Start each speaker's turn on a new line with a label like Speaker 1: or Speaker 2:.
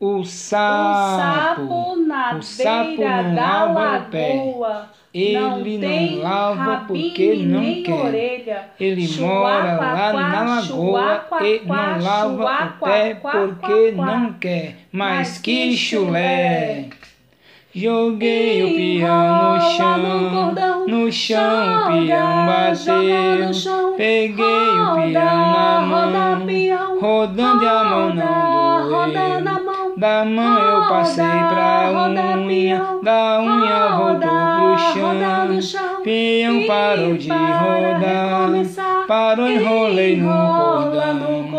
Speaker 1: O
Speaker 2: O
Speaker 1: sapo,
Speaker 2: sapo na
Speaker 1: o sapo
Speaker 2: beira
Speaker 1: não
Speaker 2: da
Speaker 1: lava o pé.
Speaker 2: lagoa.
Speaker 1: Ele
Speaker 2: não,
Speaker 1: não lava porque não quer.
Speaker 2: orelha.
Speaker 1: Ele
Speaker 2: Chuá,
Speaker 1: mora
Speaker 2: quá,
Speaker 1: lá
Speaker 2: quá,
Speaker 1: na lagoa
Speaker 2: quá,
Speaker 1: e não lava o pé porque não quer. Mas que chulé! Joguei o peão no chão,
Speaker 2: no
Speaker 1: chão o peão
Speaker 2: joga
Speaker 1: bateu. Peguei o peão na mão, rodando e a mão não doeu. Da mão eu passei pra unha, da unha voltou pro chão. Peão parou de rodar, parou, enrolei no cordão.